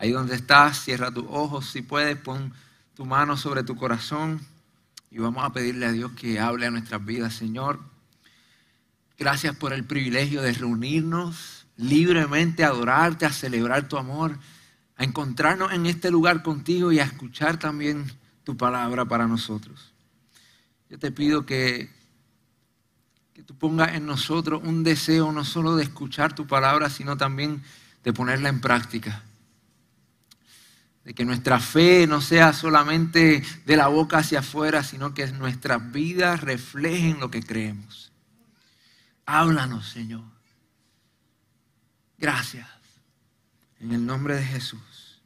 Ahí donde estás, cierra tus ojos, si puedes, pon tu mano sobre tu corazón y vamos a pedirle a Dios que hable a nuestras vidas, Señor. Gracias por el privilegio de reunirnos libremente, a adorarte, a celebrar tu amor, a encontrarnos en este lugar contigo y a escuchar también tu palabra para nosotros. Yo te pido que, que tú pongas en nosotros un deseo no solo de escuchar tu palabra, sino también de ponerla en práctica de que nuestra fe no sea solamente de la boca hacia afuera, sino que nuestras vidas reflejen lo que creemos. Háblanos, Señor. Gracias. En el nombre de Jesús.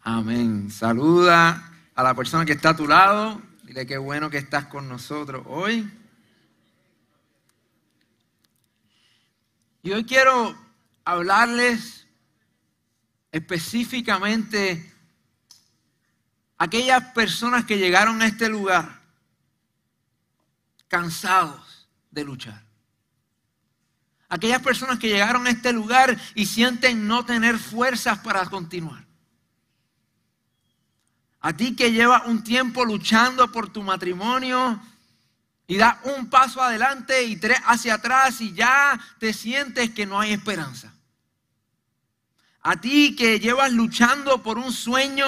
Amén. Saluda a la persona que está a tu lado. Dile qué bueno que estás con nosotros hoy. Y hoy quiero hablarles específicamente aquellas personas que llegaron a este lugar cansados de luchar. Aquellas personas que llegaron a este lugar y sienten no tener fuerzas para continuar. A ti que llevas un tiempo luchando por tu matrimonio y das un paso adelante y tres hacia atrás y ya te sientes que no hay esperanza. A ti que llevas luchando por un sueño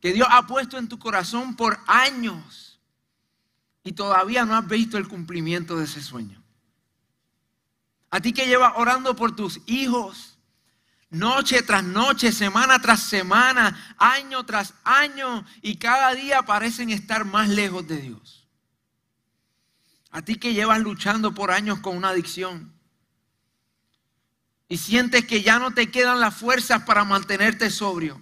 que Dios ha puesto en tu corazón por años y todavía no has visto el cumplimiento de ese sueño. A ti que llevas orando por tus hijos, noche tras noche, semana tras semana, año tras año, y cada día parecen estar más lejos de Dios. A ti que llevas luchando por años con una adicción y sientes que ya no te quedan las fuerzas para mantenerte sobrio.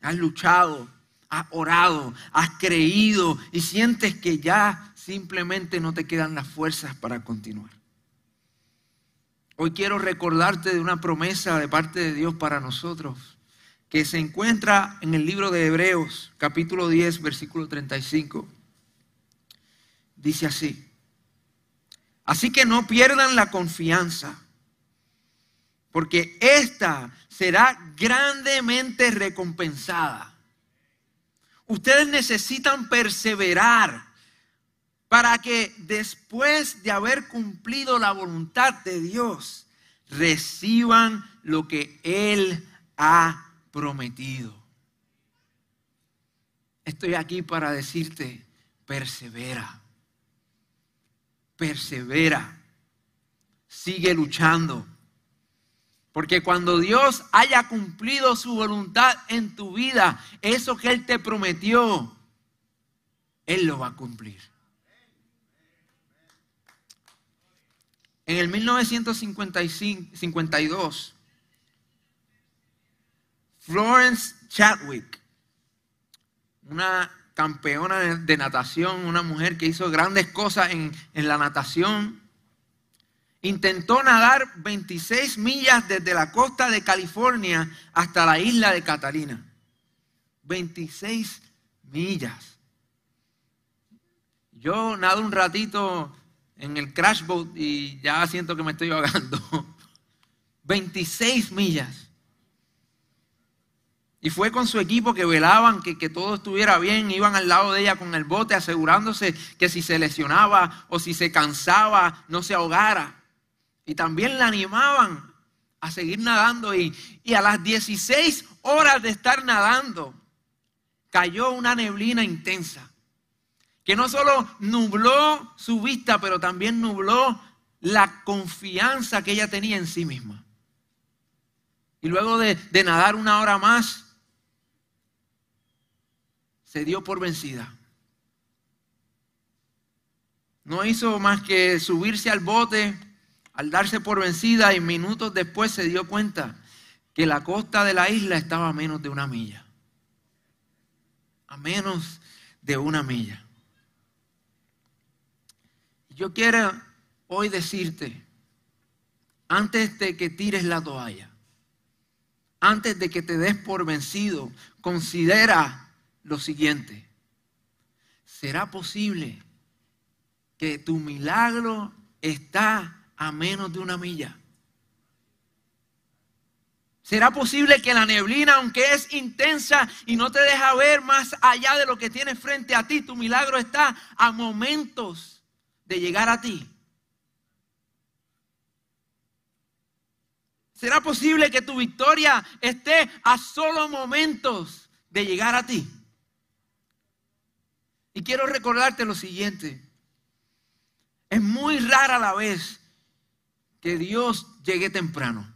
Has luchado, has orado, has creído y sientes que ya simplemente no te quedan las fuerzas para continuar. Hoy quiero recordarte de una promesa de parte de Dios para nosotros que se encuentra en el libro de Hebreos, capítulo 10, versículo 35. Dice así, así que no pierdan la confianza porque esta será grandemente recompensada. Ustedes necesitan perseverar para que después de haber cumplido la voluntad de Dios, reciban lo que Él ha prometido. Estoy aquí para decirte, persevera, persevera, sigue luchando porque cuando Dios haya cumplido su voluntad en tu vida, eso que Él te prometió, Él lo va a cumplir. En el 1952, Florence Chadwick, una campeona de natación, una mujer que hizo grandes cosas en, en la natación, intentó nadar 26 millas desde la costa de California hasta la isla de Catalina. 26 millas. Yo nado un ratito en el crash boat y ya siento que me estoy ahogando. 26 millas. Y fue con su equipo que velaban que, que, todo estuviera bien, iban al lado de ella con el bote asegurándose que si se lesionaba o si se cansaba no se ahogara. Y también la animaban a seguir nadando. Y, a las 16 horas de estar nadando, cayó una neblina intensa. Que no solo nubló su vista, pero también nubló la confianza que ella tenía en sí misma. Y luego de nadar una hora más, se dio por vencida. no hizo más que subirse al bote al darse por vencida y minutos después se dio cuenta que la costa de la isla estaba a menos de una milla. A menos de una milla. Yo quiero hoy decirte, antes de que tires la toalla, antes de que te des por vencido, considera lo siguiente. ¿Será posible que tu milagro está a menos de una milla? ¿Será posible que la neblina, aunque es intensa y no te deja ver más allá de lo que tienes frente a ti, tu milagro está a momentos de llegar a ti? ¿Será posible que tu victoria esté a solo momentos de llegar a ti? Y quiero recordarte lo siguiente. Es muy rara la vez que Dios llegue temprano,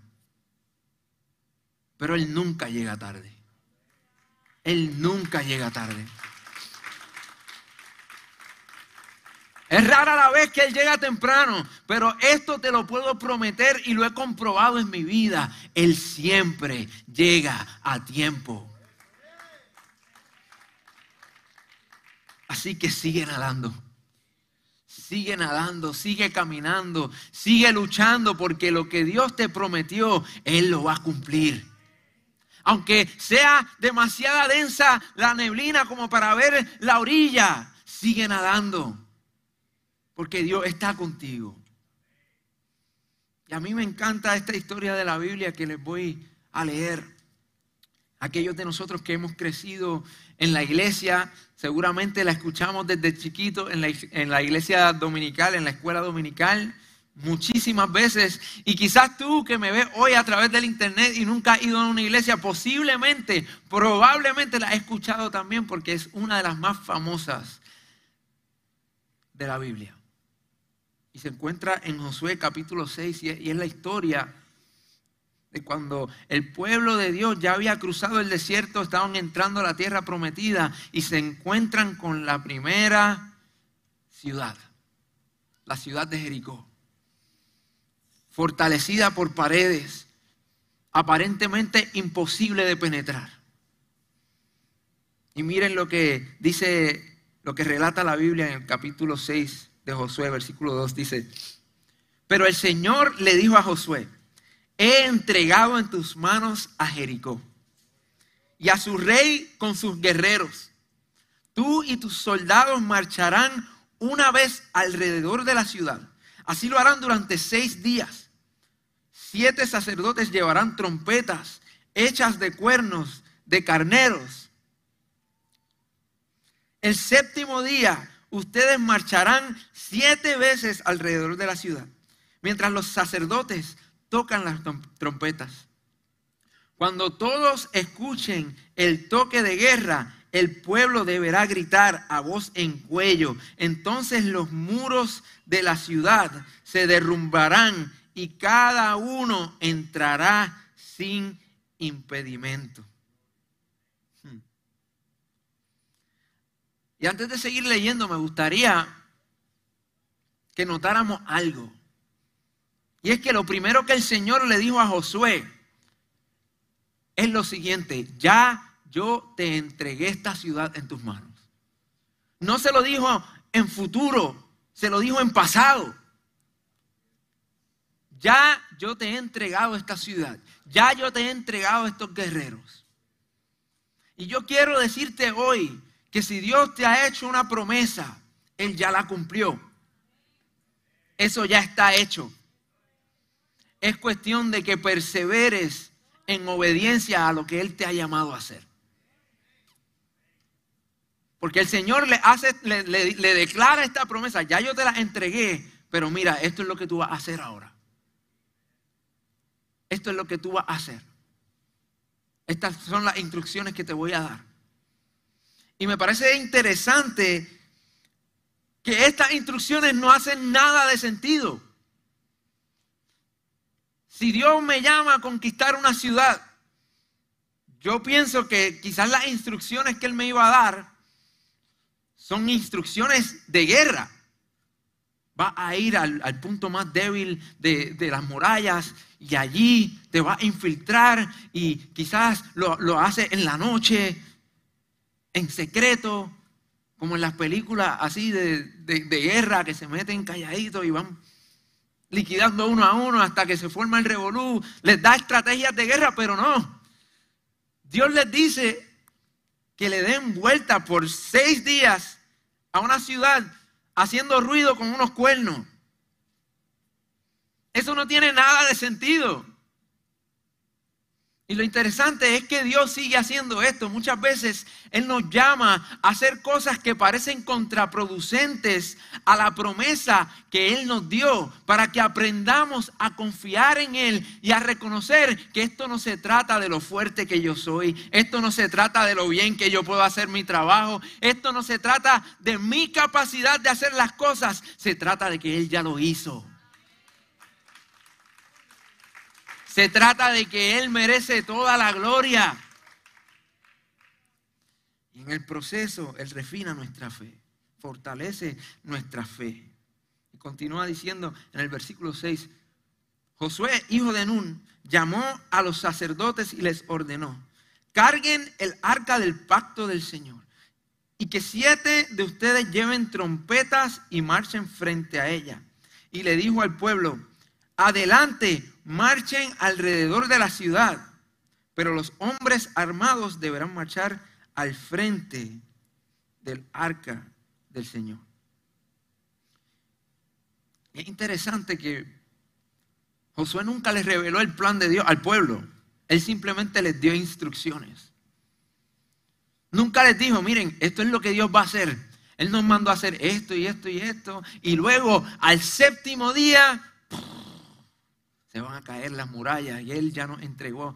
pero Él nunca llega tarde. Él nunca llega tarde. Es rara la vez que Él llega temprano, pero esto te lo puedo prometer y lo he comprobado en mi vida. Él siempre llega a tiempo. Así que sigue nadando. Sigue nadando, sigue caminando, sigue luchando porque lo que Dios te prometió, Él lo va a cumplir. Aunque sea demasiada densa la neblina como para ver la orilla, sigue nadando porque Dios está contigo. Y a mí me encanta esta historia de la Biblia que les voy a leer. Aquellos de nosotros que hemos crecido en la iglesia, seguramente la escuchamos desde chiquito en la, en la iglesia dominical, en la escuela dominical, muchísimas veces. Y quizás tú que me ves hoy a través del internet y nunca has ido a una iglesia, posiblemente, probablemente la has escuchado también porque es una de las más famosas de la Biblia. Y se encuentra en Josué capítulo 6 y es la historia cuando el pueblo de Dios ya había cruzado el desierto, estaban entrando a la tierra prometida y se encuentran con la primera ciudad, la ciudad de Jericó, fortalecida por paredes, aparentemente imposible de penetrar. Y miren lo que dice, lo que relata la Biblia en el capítulo 6 de Josué, versículo 2, dice, pero el Señor le dijo a Josué, he entregado en tus manos a Jericó y a su rey con sus guerreros. Tú y tus soldados marcharán una vez alrededor de la ciudad. Así lo harán durante seis días. Siete sacerdotes llevarán trompetas hechas de cuernos de carneros. El séptimo día ustedes marcharán siete veces alrededor de la ciudad, mientras los sacerdotes tocan las trompetas. Cuando todos escuchen el toque de guerra, el pueblo deberá gritar a voz en cuello. Entonces los muros de la ciudad se derrumbarán y cada uno entrará sin impedimento. Y antes de seguir leyendo, me gustaría que notáramos algo. Y es que lo primero que el Señor le dijo a Josué es lo siguiente, ya yo te entregué esta ciudad en tus manos. No se lo dijo en futuro, se lo dijo en pasado. Ya yo te he entregado esta ciudad, ya yo te he entregado estos guerreros. Y yo quiero decirte hoy que si Dios te ha hecho una promesa, Él ya la cumplió. Eso ya está hecho. Es cuestión de que perseveres en obediencia a lo que Él te ha llamado a hacer. Porque el Señor le, hace, le, le declara esta promesa, ya yo te la entregué, pero mira, esto es lo que tú vas a hacer ahora. Esto es lo que tú vas a hacer. Estas son las instrucciones que te voy a dar. Y me parece interesante que estas instrucciones no hacen nada de sentido. Si Dios me llama a conquistar una ciudad, yo pienso que quizás las instrucciones que Él me iba a dar son instrucciones de guerra. va a ir al, punto más débil de, las murallas y allí te va a infiltrar y quizás lo, lo hace en la noche, en secreto, como en las películas así de, guerra que se meten calladitos y van liquidando uno a uno hasta que se forma el revolú. Les da estrategias de guerra, pero no. Dios les dice que le den vuelta por seis días a una ciudad haciendo ruido con unos cuernos. Eso no tiene nada de sentido. Y lo interesante es que Dios sigue haciendo esto. Muchas veces Él nos llama a hacer cosas que parecen contraproducentes a la promesa que Él nos dio, para que aprendamos a confiar en Él y a reconocer que esto no se trata de lo fuerte que yo soy, esto no se trata de lo bien que yo puedo hacer mi trabajo, esto no se trata de mi capacidad de hacer las cosas, se trata de que Él ya lo hizo. Se trata de que Él merece toda la gloria. Y en el proceso Él refina nuestra fe, fortalece nuestra fe. Y continúa diciendo en el versículo 6, Josué, hijo de Nun, llamó a los sacerdotes y les ordenó, carguen el arca del pacto del Señor y que siete de ustedes lleven trompetas y marchen frente a ella. Y le dijo al pueblo, adelante, marchen alrededor de la ciudad, pero los hombres armados deberán marchar al frente del arca del Señor. Es interesante que Josué nunca les reveló el plan de Dios al pueblo. Él simplemente les dio instrucciones. Nunca les dijo, miren, esto es lo que Dios va a hacer. Él nos mandó a hacer esto y esto y esto. Y luego al séptimo día se van a caer las murallas y Él ya nos entregó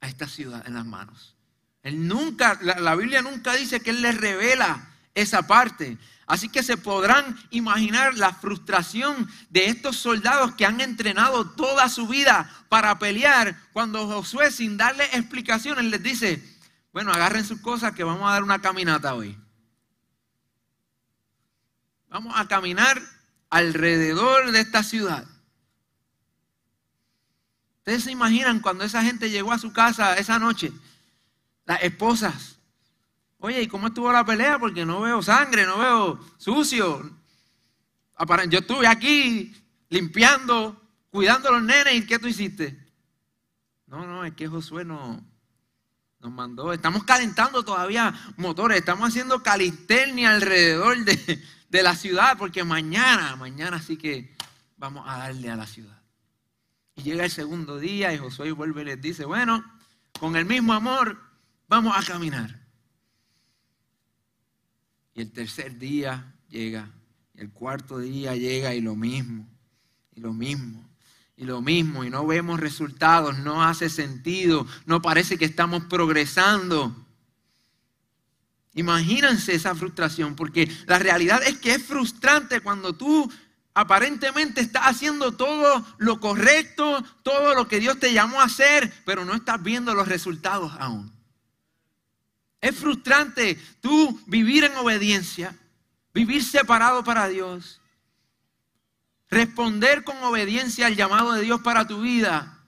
a esta ciudad en las manos. Él nunca, la, Biblia nunca dice que Él les revela esa parte. Así que se podrán imaginar la frustración de estos soldados que han entrenado toda su vida para pelear cuando Josué sin darle explicaciones les dice, bueno, agarren sus cosas que vamos a dar una caminata hoy. Vamos a caminar alrededor de esta ciudad. Ustedes se imaginan cuando esa gente llegó a su casa esa noche, las esposas. Oye, ¿y cómo estuvo la pelea? Porque no veo sangre, no veo sucio. Yo estuve aquí limpiando, cuidando a los nenes. ¿Y qué tú hiciste? No, no, es que Josué no, nos mandó. Estamos calentando todavía motores. Estamos haciendo calistenia alrededor de, de la ciudad. Porque mañana, mañana sí que vamos a darle a la ciudad. Y llega el segundo día y Josué vuelve y les dice, bueno, con el mismo amor vamos a caminar. Y el tercer día llega, y el cuarto día llega y lo mismo, y lo mismo, y lo mismo, y no vemos resultados, no hace sentido, no parece que estamos progresando. Imagínense esa frustración, porque la realidad es que es frustrante cuando tú aparentemente estás haciendo todo lo correcto, todo lo que Dios te llamó a hacer, pero no estás viendo los resultados aún. Es frustrante tú vivir en obediencia, vivir separado para Dios, responder con obediencia al llamado de Dios para tu vida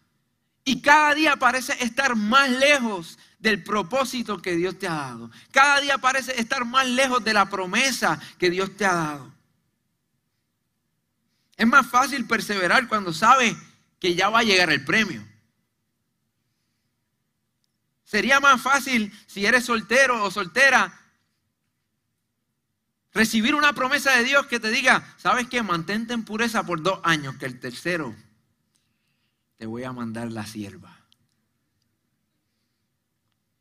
y cada día parece estar más lejos del propósito que Dios te ha dado. Cada día parece estar más lejos de la promesa que Dios te ha dado. Es más fácil perseverar cuando sabes que ya va a llegar el premio. Sería más fácil si eres soltero o soltera recibir una promesa de Dios que te diga, sabes que mantente en pureza por dos años, que el tercero te voy a mandar la sierva.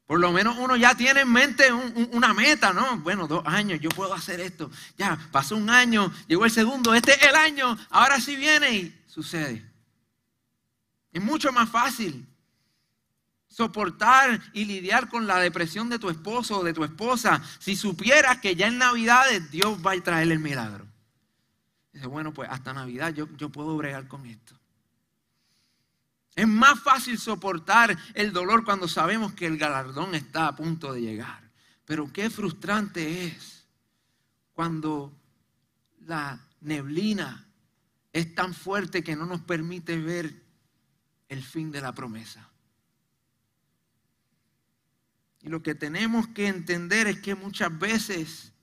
Por lo menos uno ya tiene en mente una meta, ¿no? Bueno, dos años, yo puedo hacer esto. Ya, pasó un año, llegó el segundo, este es el año, ahora sí viene y sucede. Es mucho más fácil soportar y lidiar con la depresión de tu esposo o de tu esposa si supieras que ya en Navidades Dios va a traer el milagro. Dice, bueno, pues hasta Navidad yo, yo puedo bregar con esto. Es más fácil soportar el dolor cuando sabemos que el galardón está a punto de llegar. Pero qué frustrante es cuando la neblina es tan fuerte que no nos permite ver el fin de la promesa. Y lo que tenemos que entender es que muchas veces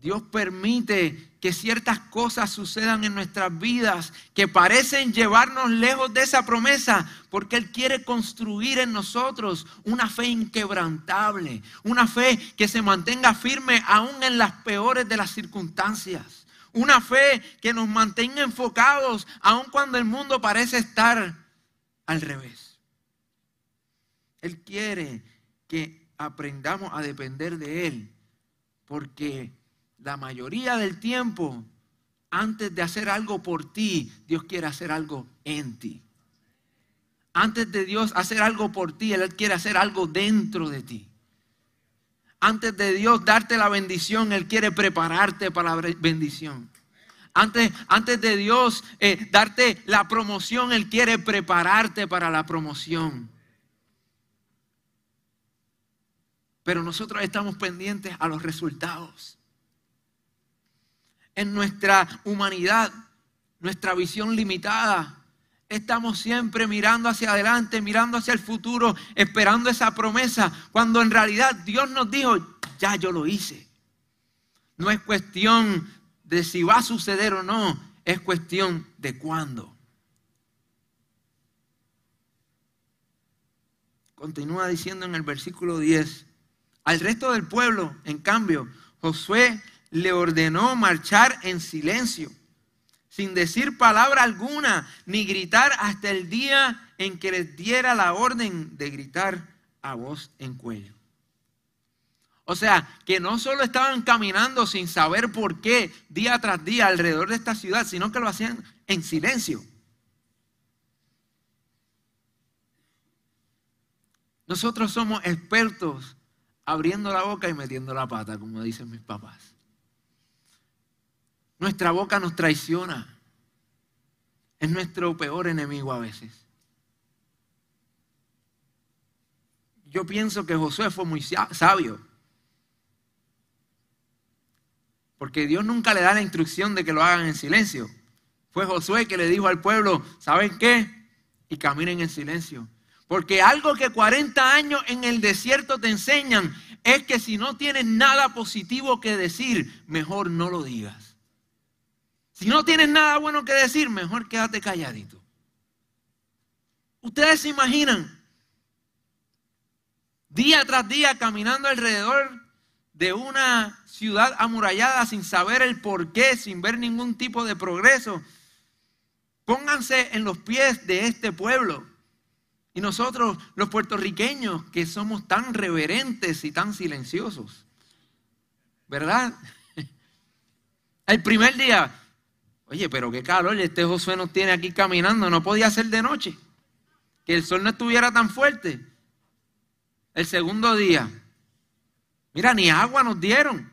Dios permite que ciertas cosas sucedan en nuestras vidas que parecen llevarnos lejos de esa promesa, porque Él quiere construir en nosotros una fe inquebrantable, una fe que se mantenga firme aún en las peores de las circunstancias, una fe que nos mantenga enfocados aún cuando el mundo parece estar al revés. Él quiere que aprendamos a depender de Él, porque la mayoría del tiempo, antes de hacer algo por ti, Dios quiere hacer algo en ti. Antes de Dios hacer algo por ti, Él quiere hacer algo dentro de ti. Antes de Dios darte la bendición, Él quiere prepararte para la bendición. Antes, antes de Dios eh, darte la promoción, Él quiere prepararte para la promoción. Pero nosotros estamos pendientes a los resultados en nuestra humanidad, nuestra visión limitada. Estamos siempre mirando hacia adelante, mirando hacia el futuro, esperando esa promesa, cuando en realidad Dios nos dijo, ya yo lo hice. No es cuestión de si va a suceder o no, es cuestión de cuándo. Continúa diciendo en el versículo 10, al resto del pueblo, en cambio, Josué le ordenó marchar en silencio, sin decir palabra alguna, ni gritar hasta el día en que les diera la orden de gritar a voz en cuello. O sea, que no solo estaban caminando sin saber por qué día tras día alrededor de esta ciudad, sino que lo hacían en silencio. Nosotros somos expertos abriendo la boca y metiendo la pata, como dicen mis papás. Nuestra boca nos traiciona. Es nuestro peor enemigo a veces. Yo pienso que Josué fue muy sabio. Porque Dios nunca le da la instrucción de que lo hagan en silencio. Fue Josué que le dijo al pueblo, ¿saben qué? Y caminen en silencio. Porque algo que 40 años en el desierto te enseñan es que si no tienes nada positivo que decir, mejor no lo digas. Si no tienes nada bueno que decir, mejor quédate calladito. Ustedes se imaginan día tras día caminando alrededor de una ciudad amurallada sin saber el por qué, sin ver ningún tipo de progreso. Pónganse en los pies de este pueblo. Y nosotros, los puertorriqueños, que somos tan reverentes y tan silenciosos. ¿Verdad? El primer día, Oye, pero qué calor, este Josué nos tiene aquí caminando, no podía ser de noche, que el sol no estuviera tan fuerte. El segundo día, mira, ni agua nos dieron,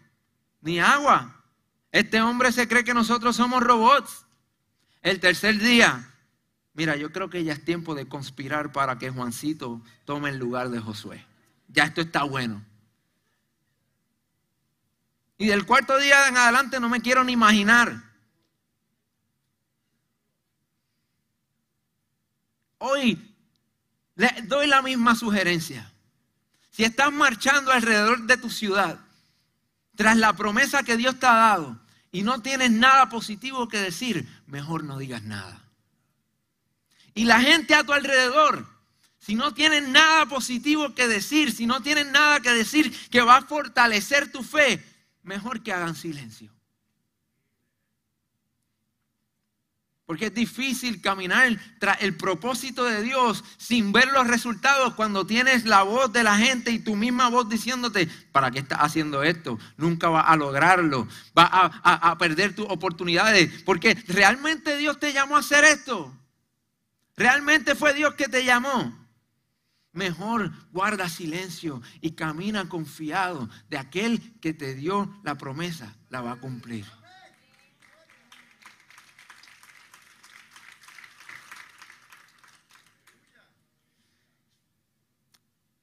ni agua. Este hombre se cree que nosotros somos robots. El tercer día, mira, yo creo que ya es tiempo de conspirar para que Juancito tome el lugar de Josué. Ya esto está bueno. Y del cuarto día en adelante no me quiero ni imaginar. Hoy le doy la misma sugerencia. Si estás marchando alrededor de tu ciudad, tras la promesa que Dios te ha dado, y no tienes nada positivo que decir, mejor no digas nada. Y la gente a tu alrededor, si no tienen nada positivo que decir, si no tienen nada que decir que va a fortalecer tu fe, mejor que hagan silencio. Porque es difícil caminar tras el propósito de Dios sin ver los resultados cuando tienes la voz de la gente y tu misma voz diciéndote, ¿para qué estás haciendo esto? Nunca vas a lograrlo, vas a, a perder tus oportunidades. Porque realmente Dios te llamó a hacer esto. Realmente fue Dios que te llamó. Mejor guarda silencio y camina confiado de aquel que te dio la promesa, la va a cumplir.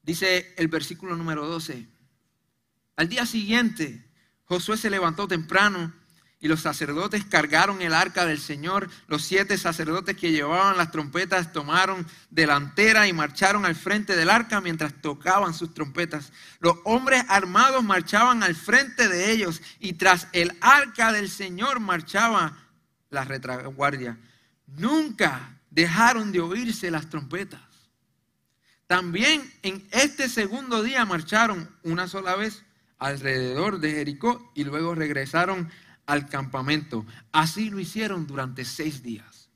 Dice el versículo número 12. Al día siguiente, Josué se levantó temprano y los sacerdotes cargaron el arca del Señor. Los siete sacerdotes que llevaban las trompetas tomaron delantera y marcharon al frente del arca mientras tocaban sus trompetas. Los hombres armados marchaban al frente de ellos y tras el arca del Señor marchaba la retaguardia. Nunca dejaron de oírse las trompetas. También en este segundo día marcharon una sola vez alrededor de Jericó y luego regresaron al campamento. Así lo hicieron durante seis días.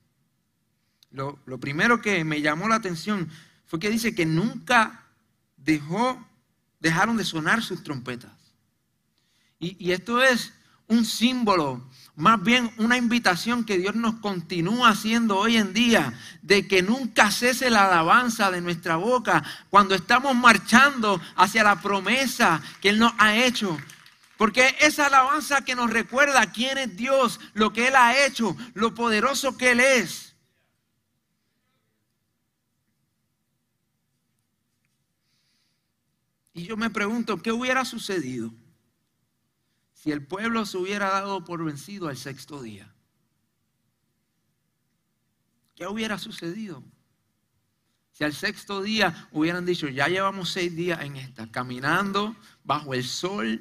Lo, primero que me llamó la atención fue que dice que nunca dejó, dejaron de sonar sus trompetas. Y, y esto es un símbolo, más bien una invitación que Dios nos continúa haciendo hoy en día, de que nunca cese la alabanza de nuestra boca cuando estamos marchando hacia la promesa que Él nos ha hecho. Porque esa alabanza que nos recuerda quién es Dios, lo que Él ha hecho, lo poderoso que Él es. Y yo me pregunto, ¿qué hubiera sucedido si el pueblo se hubiera dado por vencido al sexto día? ¿Qué hubiera sucedido? Si al sexto día hubieran dicho, ya llevamos seis días en esta, caminando bajo el sol,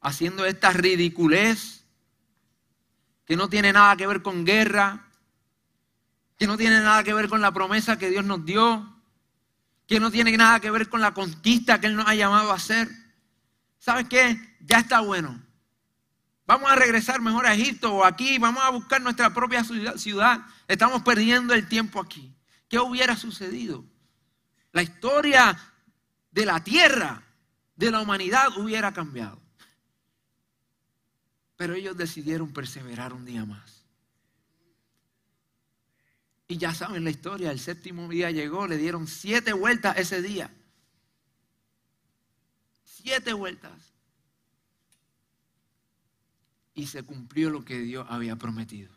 haciendo esta ridiculez que no tiene nada que ver con guerra, que no tiene nada que ver con la promesa que Dios nos dio, que no tiene nada que ver con la conquista que Él nos ha llamado a hacer. ¿Sabes qué? Ya está bueno. Vamos a regresar mejor a Egipto o aquí, vamos a buscar nuestra propia ciudad. Estamos perdiendo el tiempo aquí. ¿Qué hubiera sucedido? La historia de la tierra, de la humanidad hubiera cambiado. Pero ellos decidieron perseverar un día más. Y ya saben la historia, el séptimo día llegó, le dieron siete vueltas ese día. Siete vueltas. Y se cumplió lo que Dios había prometido.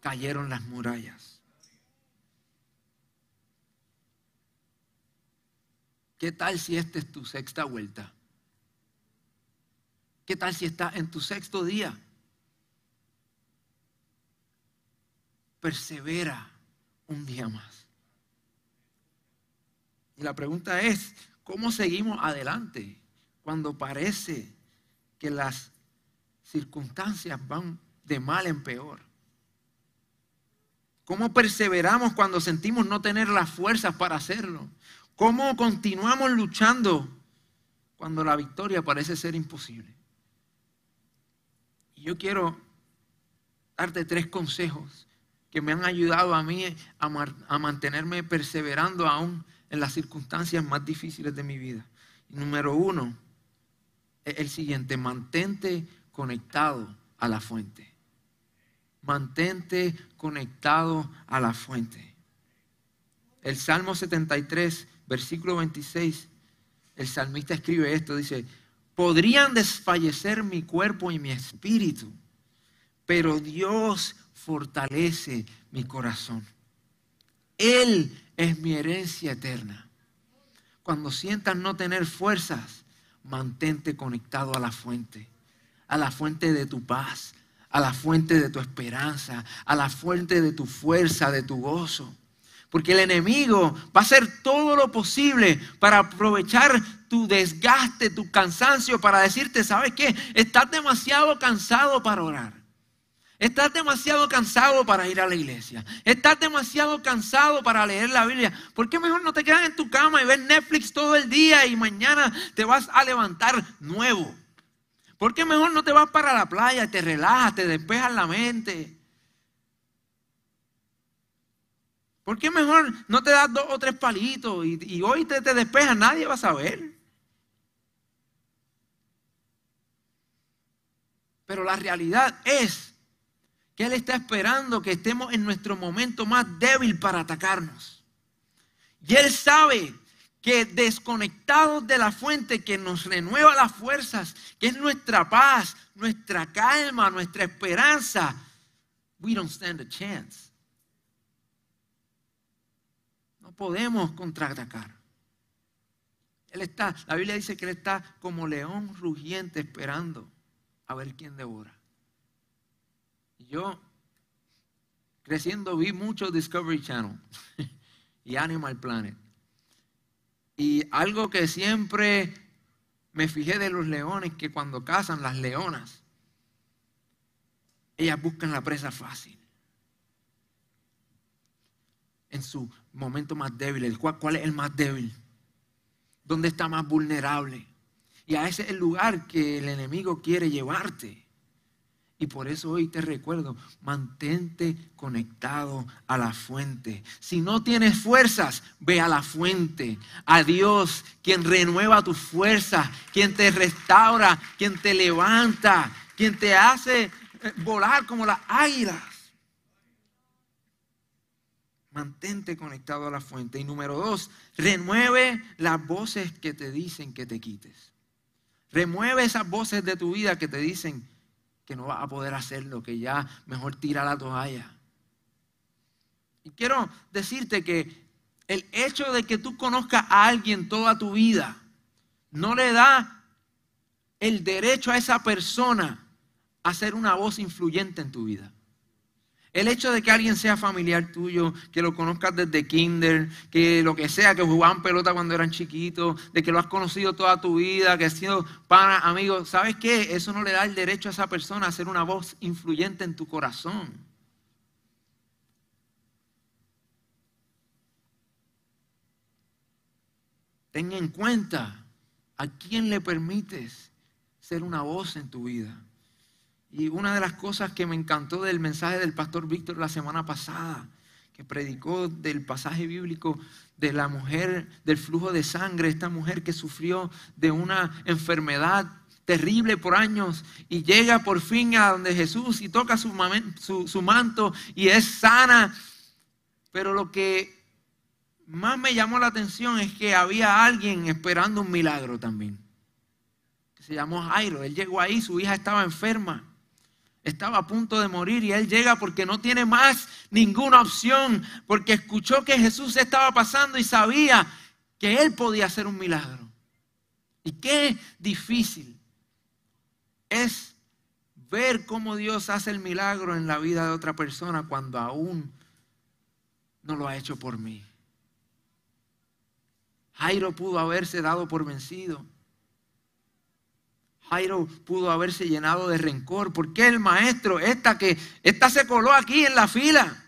Cayeron las murallas. ¿Qué tal si esta es tu sexta vuelta? ¿Qué tal si estás en tu sexto día? Persevera un día más. Y la pregunta es, ¿cómo seguimos adelante cuando parece que las circunstancias van de mal en peor? ¿Cómo perseveramos cuando sentimos no tener las fuerzas para hacerlo? ¿Cómo continuamos luchando cuando la victoria parece ser imposible? yo quiero darte tres consejos que me han ayudado a mí a, mantenerme perseverando aún en las circunstancias más difíciles de mi vida. número uno es el siguiente, mantente conectado a la fuente. Mantente conectado a la fuente. El Salmo 73, versículo 26, el salmista escribe esto, dice, Podrían desfallecer mi cuerpo y mi espíritu, pero Dios fortalece mi corazón. Él es mi herencia eterna. Cuando sientas no tener fuerzas, mantente conectado a la fuente, a la fuente de tu paz, a la fuente de tu esperanza, a la fuente de tu fuerza, de tu gozo. Porque el enemigo va a hacer todo lo posible para aprovechar tu desgaste, tu cansancio, para decirte, ¿sabes qué? Estás demasiado cansado para orar. Estás demasiado cansado para ir a la iglesia. Estás demasiado cansado para leer la Biblia. ¿Por qué mejor no te quedas en tu cama y ves Netflix todo el día y mañana te vas a levantar nuevo? ¿Por qué mejor no te vas para la playa y te relajas, te despejas la mente? ¿Por qué mejor no te das dos o tres palitos y, hoy te, te despejas? Nadie va a saber. Pero la realidad es que Él está esperando que estemos en nuestro momento más débil para atacarnos. Y Él sabe que desconectados de la fuente que nos renueva las fuerzas, que es nuestra paz, nuestra calma, nuestra esperanza, we don't stand a chance. No podemos contraatacar. Él está, la Biblia dice que Él está como león rugiente esperando a ver quién devora. Yo, creciendo, vi mucho Discovery Channel y Animal Planet. Y algo que siempre me fijé de los leones, que cuando cazan las leonas, ellas buscan la presa fácil. En su momento más débil. ¿Cuál, ¿Cuál es el más débil? ¿Dónde está más vulnerable? Y a ese es el lugar que el enemigo quiere llevarte. Y por eso hoy te recuerdo, mantente conectado a la fuente. Si no tienes fuerzas, ve a la fuente, a Dios, quien renueva tus fuerzas, quien te restaura, quien te levanta, quien te hace eh, volar como las águilas. Mantente conectado a la fuente. Y número dos, renueve las voces que te dicen que te quites. Remueve esas voces de tu vida que te dicen que no vas a poder hacerlo, que ya mejor tira la toalla. Y quiero decirte que el hecho de que tú conozcas a alguien toda tu vida no le da el derecho a esa persona a ser una voz influyente en tu vida. El hecho de que alguien sea familiar tuyo, que lo conozcas desde kinder, que lo que sea, que jugaban pelota cuando eran chiquitos, de que lo has conocido toda tu vida, que has sido pana, amigo, ¿sabes qué? Eso no le da el derecho a esa persona a ser una voz influyente en tu corazón. Ten en cuenta a quién le permites ser una voz en tu vida. Y una de las cosas que me encantó del mensaje del pastor Víctor la semana pasada, que predicó del pasaje bíblico de la mujer del flujo de sangre, esta mujer que sufrió de una enfermedad terrible por años y llega por fin a donde Jesús y toca su, manto y es sana. Pero lo que más me llamó la atención es que había alguien esperando un milagro también. Se llamó Jairo. Él llegó ahí, su hija estaba enferma estaba a punto de morir y él llega porque no tiene más ninguna opción, porque escuchó que Jesús estaba pasando y sabía que él podía hacer un milagro. Y qué difícil es ver cómo Dios hace el milagro en la vida de otra persona cuando aún no lo ha hecho por mí. Jairo pudo haberse dado por vencido. Jairo pudo haberse llenado de rencor. ¿Por qué el maestro, esta que, esta se coló aquí en la fila?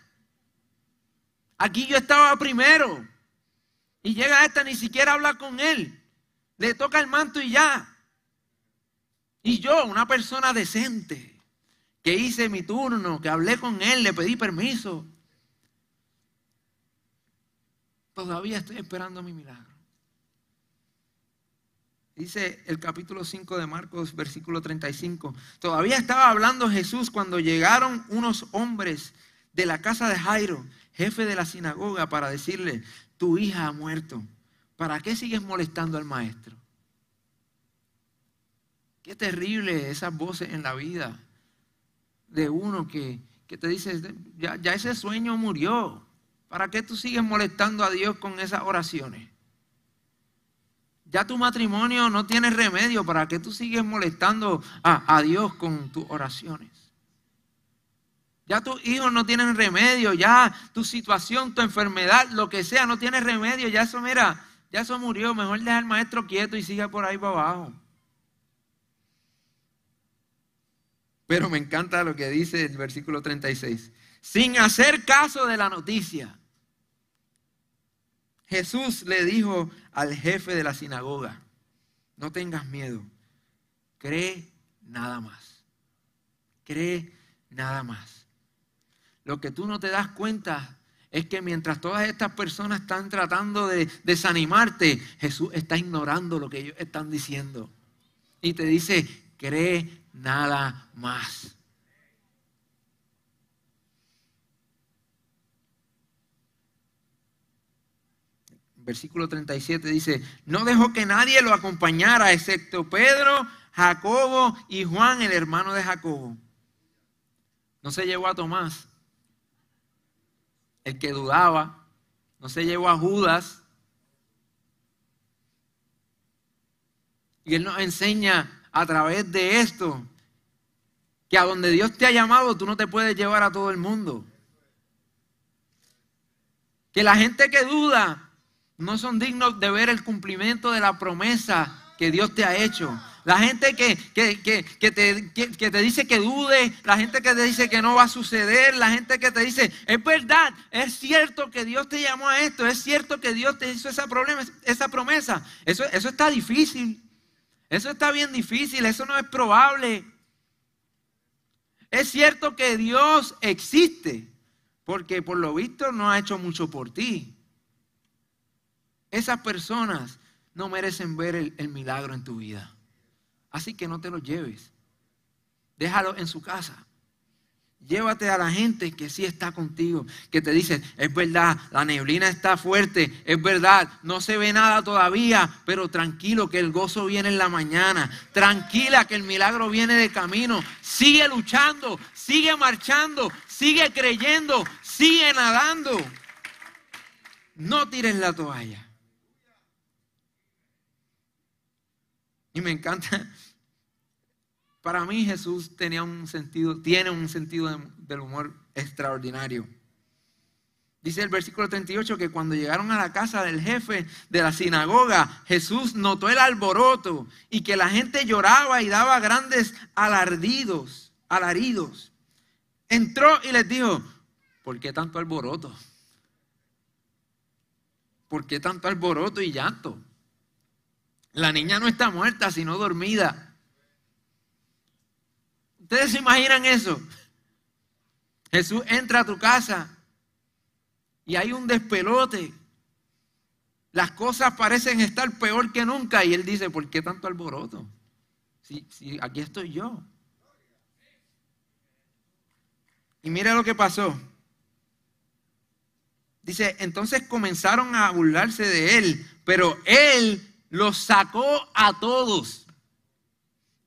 Aquí yo estaba primero. Y llega esta, ni siquiera habla con él. Le toca el manto y ya. Y yo, una persona decente, que hice mi turno, que hablé con él, le pedí permiso. Todavía estoy esperando mi milagro. Dice el capítulo 5 de Marcos, versículo 35. Todavía estaba hablando Jesús cuando llegaron unos hombres de la casa de Jairo, jefe de la sinagoga, para decirle, tu hija ha muerto. ¿Para qué sigues molestando al maestro? Qué terrible esas voces en la vida de uno que, te dice, ya, ya ese sueño murió. ¿Para qué tú sigues molestando a Dios con esas oraciones? Ya tu matrimonio no tiene remedio. ¿Para qué tú sigues molestando a, Dios con tus oraciones? Ya tus hijos no tienen remedio. Ya tu situación, tu enfermedad, lo que sea, no tiene remedio. Ya eso, mira, ya eso murió. Mejor deja al maestro quieto y siga por ahí para abajo. Pero me encanta lo que dice el versículo 36. Sin hacer caso de la noticia. Jesús le dijo al jefe de la sinagoga, no tengas miedo, cree nada más, cree nada más. Lo que tú no te das cuenta es que mientras todas estas personas están tratando de desanimarte, Jesús está ignorando lo que ellos están diciendo. Y te dice, cree nada más. Versículo 37 dice, no dejó que nadie lo acompañara excepto Pedro, Jacobo y Juan, el hermano de Jacobo. No se llevó a Tomás, el que dudaba, no se llevó a Judas. Y él nos enseña a través de esto que a donde Dios te ha llamado tú no te puedes llevar a todo el mundo. Que la gente que duda no son dignos de ver el cumplimiento de la promesa que Dios te ha hecho. La gente que, te, te, dice que dude, la gente que te dice que no va a suceder, la gente que te dice, es verdad, es cierto que Dios te llamó a esto, es cierto que Dios te hizo esa, problema, esa promesa. Eso, eso está difícil, eso está bien difícil, eso no es probable. Es cierto que Dios existe, porque por lo visto no ha hecho mucho por ti. Esas personas no merecen ver el, milagro en tu vida. Así que no te lo lleves. Déjalo en su casa. Llévate a la gente que sí está contigo, que te dice, es verdad, la neblina está fuerte, es verdad, no se ve nada todavía, pero tranquilo que el gozo viene en la mañana, tranquila que el milagro viene de camino, sigue luchando, sigue marchando, sigue creyendo, sigue nadando. No tires la toalla. Y me encanta. Para mí Jesús tenía un sentido, tiene un sentido del humor extraordinario. Dice el versículo 38 que cuando llegaron a la casa del jefe de la sinagoga, Jesús notó el alboroto y que la gente lloraba y daba grandes alardidos, alaridos. Entró y les dijo, ¿por qué tanto alboroto? ¿Por qué tanto alboroto y llanto? La niña no está muerta, sino dormida. ¿Ustedes se imaginan eso? Jesús entra a tu casa y hay un despelote. Las cosas parecen estar peor que nunca y él dice, ¿por qué tanto alboroto? Si, si aquí estoy yo. Y mira lo que pasó. Dice, entonces comenzaron a burlarse de él, pero él los sacó a todos.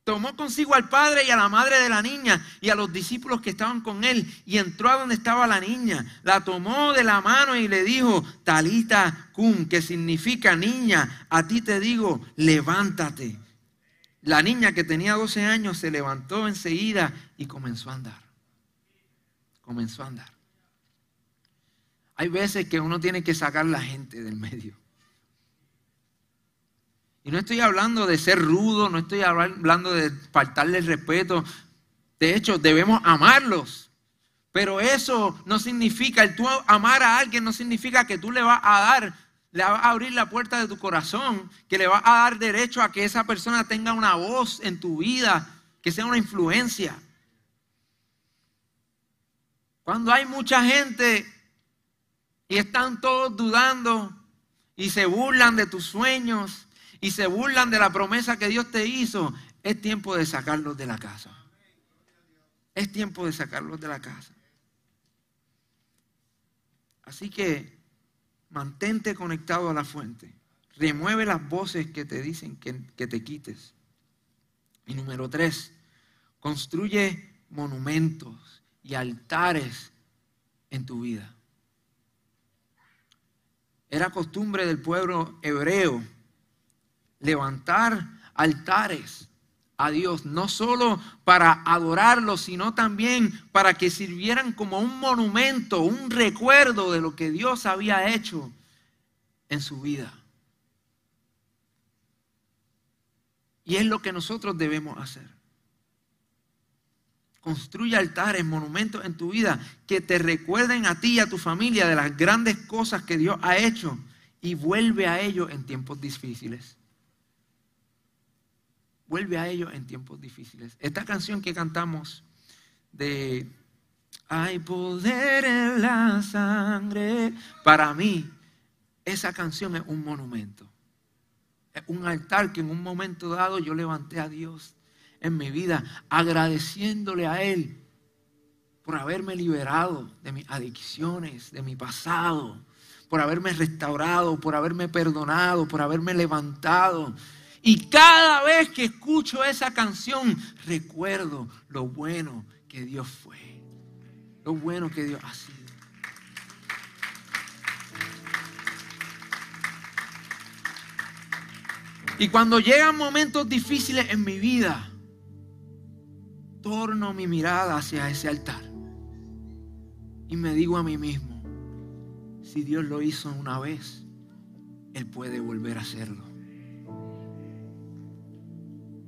Tomó consigo al padre y a la madre de la niña y a los discípulos que estaban con él y entró a donde estaba la niña. La tomó de la mano y le dijo, Talita cum, que significa niña, a ti te digo, levántate. La niña que tenía 12 años se levantó enseguida y comenzó a andar. Comenzó a andar. Hay veces que uno tiene que sacar la gente del medio. Y no estoy hablando de ser rudo, no estoy hablando de faltarle el respeto. De hecho, debemos amarlos. Pero eso no significa, el tú amar a alguien no significa que tú le vas a dar, le vas a abrir la puerta de tu corazón, que le vas a dar derecho a que esa persona tenga una voz en tu vida, que sea una influencia. Cuando hay mucha gente y están todos dudando y se burlan de tus sueños, y se burlan de la promesa que Dios te hizo, es tiempo de sacarlos de la casa. Es tiempo de sacarlos de la casa. Así que mantente conectado a la fuente. Remueve las voces que te dicen que, que te quites. Y número tres, construye monumentos y altares en tu vida. Era costumbre del pueblo hebreo levantar altares a Dios, no solo para adorarlo, sino también para que sirvieran como un monumento, un recuerdo de lo que Dios había hecho en su vida. Y es lo que nosotros debemos hacer. Construye altares, monumentos en tu vida que te recuerden a ti y a tu familia de las grandes cosas que Dios ha hecho y vuelve a ellos en tiempos difíciles. Vuelve a ello en tiempos difíciles. Esta canción que cantamos de Hay poder en la sangre, para mí esa canción es un monumento. Es un altar que en un momento dado yo levanté a Dios en mi vida, agradeciéndole a Él por haberme liberado de mis adicciones, de mi pasado, por haberme restaurado, por haberme perdonado, por haberme levantado y cada vez que escucho esa canción, recuerdo lo bueno que Dios fue. Lo bueno que Dios ha sido. Y cuando llegan momentos difíciles en mi vida, torno mi mirada hacia ese altar y me digo a mí mismo, si Dios lo hizo una vez, Él puede volver a hacerlo.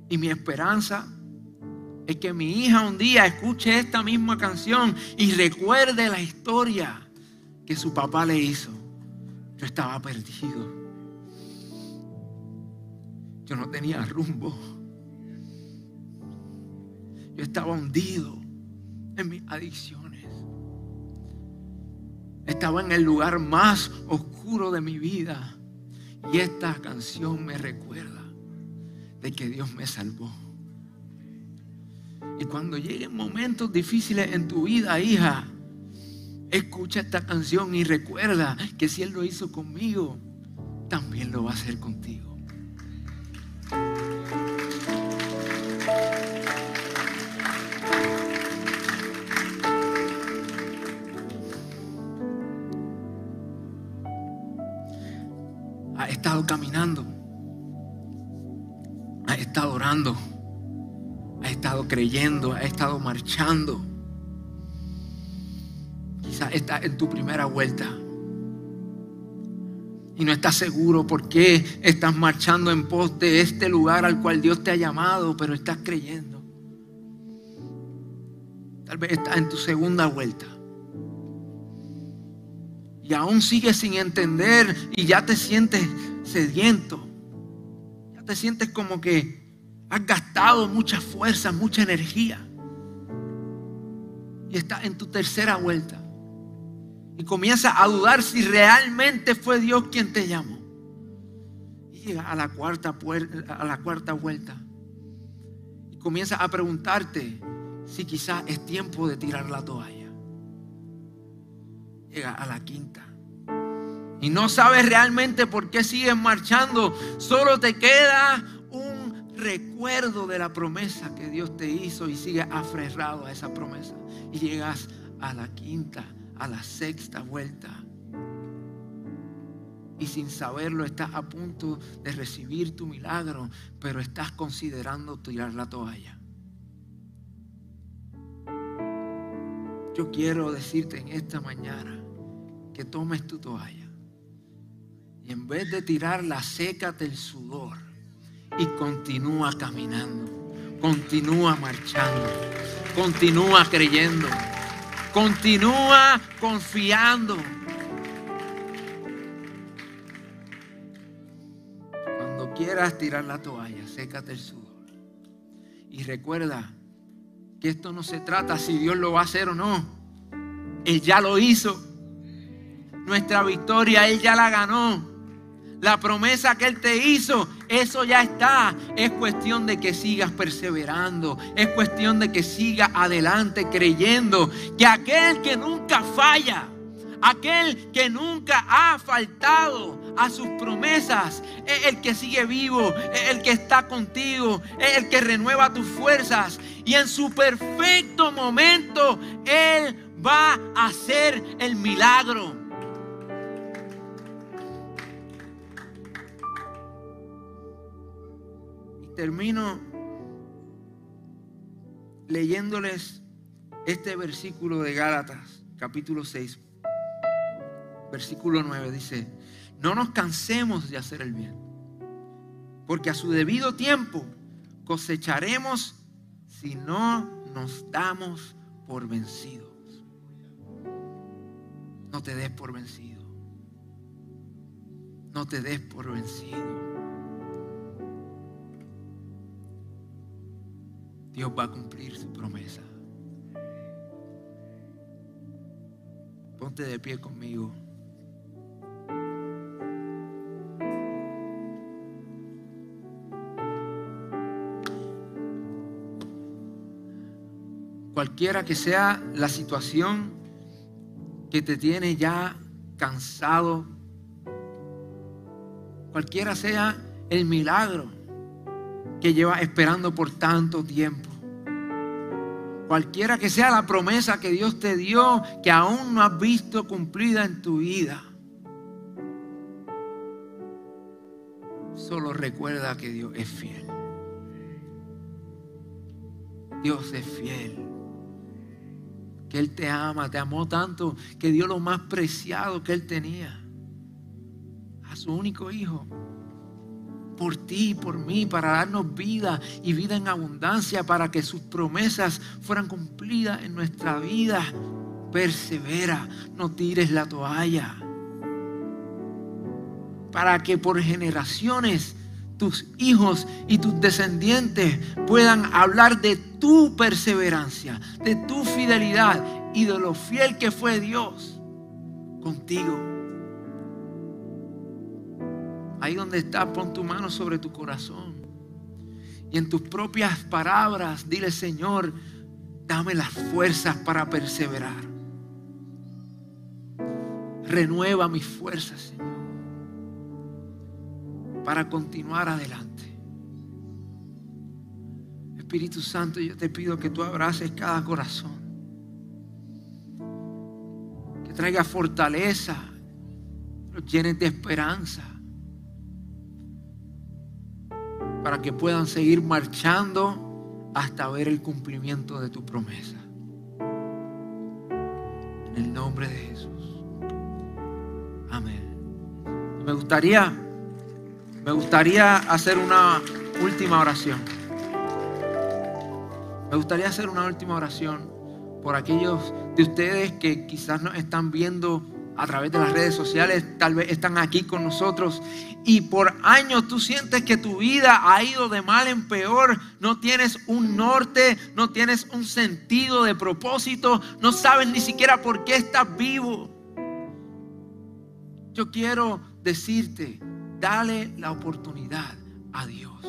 Y mi esperanza es que mi hija un día escuche esta misma canción y recuerde la historia que su papá le hizo. Yo estaba perdido. Yo no tenía rumbo. Yo estaba hundido en mis adicciones. Estaba en el lugar más oscuro de mi vida. Y esta canción me recuerda de que Dios me salvó. Y cuando lleguen momentos difíciles en tu vida, hija, escucha esta canción y recuerda que si Él lo hizo conmigo, también lo va a hacer contigo. Ha estado caminando, ha estado orando ha estado creyendo, ha estado marchando. Quizás estás en tu primera vuelta y no estás seguro por qué estás marchando en pos de este lugar al cual Dios te ha llamado, pero estás creyendo. Tal vez estás en tu segunda vuelta. Y aún sigues sin entender y ya te sientes sediento. Te sientes como que Has gastado mucha fuerza, mucha energía. Y estás en tu tercera vuelta. Y comienzas a dudar si realmente fue Dios quien te llamó. Y llegas a la cuarta, a la cuarta vuelta. Y comienzas a preguntarte si quizás es tiempo de tirar la toalla. Llega a la quinta. Y no sabes realmente por qué sigues marchando. Solo te queda recuerdo de la promesa que Dios te hizo y sigue aferrado a esa promesa. Y llegas a la quinta, a la sexta vuelta. Y sin saberlo estás a punto de recibir tu milagro, pero estás considerando tirar la toalla. Yo quiero decirte en esta mañana que tomes tu toalla y en vez de tirarla, sécate el sudor y continúa caminando, continúa marchando, continúa creyendo, continúa confiando. Cuando quieras tirar la toalla, sécate el sudor. Y recuerda que esto no se trata si Dios lo va a hacer o no. Él ya lo hizo. Nuestra victoria Él ya la ganó. La promesa que Él te hizo, eso ya está. Es cuestión de que sigas perseverando. Es cuestión de que sigas adelante creyendo que aquel que nunca falla, aquel que nunca ha faltado a sus promesas, es el que sigue vivo, es el que está contigo, es el que renueva tus fuerzas. Y en su perfecto momento, Él va a hacer el milagro. Termino leyéndoles este versículo de Gálatas, capítulo 6, versículo 9, dice, no nos cansemos de hacer el bien, porque a su debido tiempo cosecharemos si no nos damos por vencidos. No te des por vencido. No te des por vencido. Dios va a cumplir su promesa. Ponte de pie conmigo. Cualquiera que sea la situación que te tiene ya cansado, cualquiera sea el milagro que lleva esperando por tanto tiempo. Cualquiera que sea la promesa que Dios te dio, que aún no has visto cumplida en tu vida. Solo recuerda que Dios es fiel. Dios es fiel. Que Él te ama, te amó tanto que dio lo más preciado que Él tenía. A su único hijo. Por ti, por mí, para darnos vida y vida en abundancia, para que sus promesas fueran cumplidas en nuestra vida. Persevera, no tires la toalla. Para que por generaciones tus hijos y tus descendientes puedan hablar de tu perseverancia, de tu fidelidad y de lo fiel que fue Dios contigo. Ahí donde estás, pon tu mano sobre tu corazón. Y en tus propias palabras, dile, Señor, dame las fuerzas para perseverar. Renueva mis fuerzas, Señor para continuar adelante. Espíritu Santo, yo te pido que tú abraces cada corazón, que traiga fortaleza, los llenes de esperanza, para que puedan seguir marchando hasta ver el cumplimiento de tu promesa. En el nombre de Jesús. Amén. Me gustaría me gustaría hacer una última oración. Me gustaría hacer una última oración por aquellos de ustedes que quizás nos están viendo a través de las redes sociales, tal vez están aquí con nosotros y por años tú sientes que tu vida ha ido de mal en peor, no tienes un norte, no tienes un sentido de propósito, no sabes ni siquiera por qué estás vivo. Yo quiero decirte Dale la oportunidad a Dios.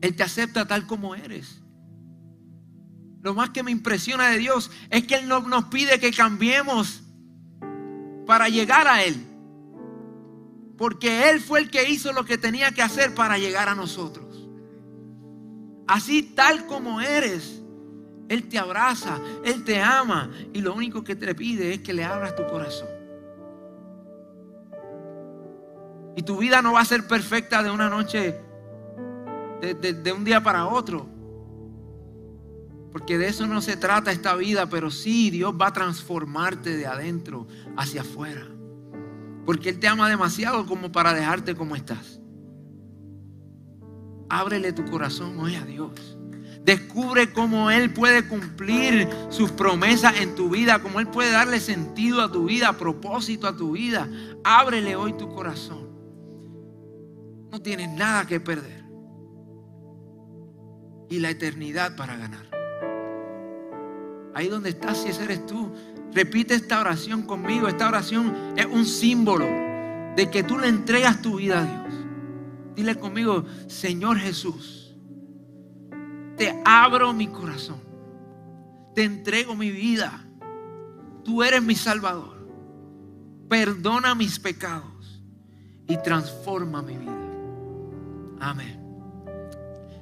Él te acepta tal como eres. Lo más que me impresiona de Dios es que Él no nos pide que cambiemos para llegar a Él. Porque Él fue el que hizo lo que tenía que hacer para llegar a nosotros. Así tal como eres, Él te abraza, Él te ama y lo único que te pide es que le abras tu corazón. Y tu vida no va a ser perfecta de una noche, de, un día para otro. Porque de eso no se trata esta vida, pero sí Dios va a transformarte de adentro hacia afuera. Porque Él te ama demasiado como para dejarte como estás. Ábrele tu corazón hoy a Dios. Descubre cómo Él puede cumplir sus promesas en tu vida, cómo Él puede darle sentido a tu vida, propósito a tu vida. Ábrele hoy tu corazón. No tienes nada que perder. Y la eternidad para ganar. Ahí donde estás, si ese eres tú, repite esta oración conmigo. Esta oración es un símbolo de que tú le entregas tu vida a Dios. Dile conmigo, Señor Jesús, te abro mi corazón. Te entrego mi vida. Tú eres mi Salvador. Perdona mis pecados y transforma mi vida. Amén.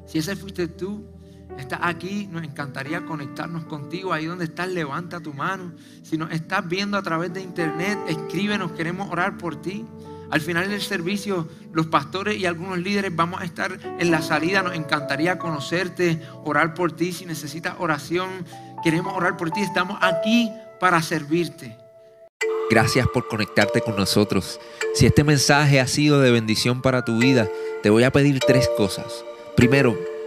Si ese fuiste tú, estás aquí, nos encantaría conectarnos contigo. Ahí donde estás, levanta tu mano. Si nos estás viendo a través de internet, escríbenos, queremos orar por ti. Al final del servicio, los pastores y algunos líderes vamos a estar en la salida. Nos encantaría conocerte, orar por ti. Si necesitas oración, queremos orar por ti. Estamos aquí para servirte. Gracias por conectarte con nosotros. Si este mensaje ha sido de bendición para tu vida, te voy a pedir tres cosas. Primero,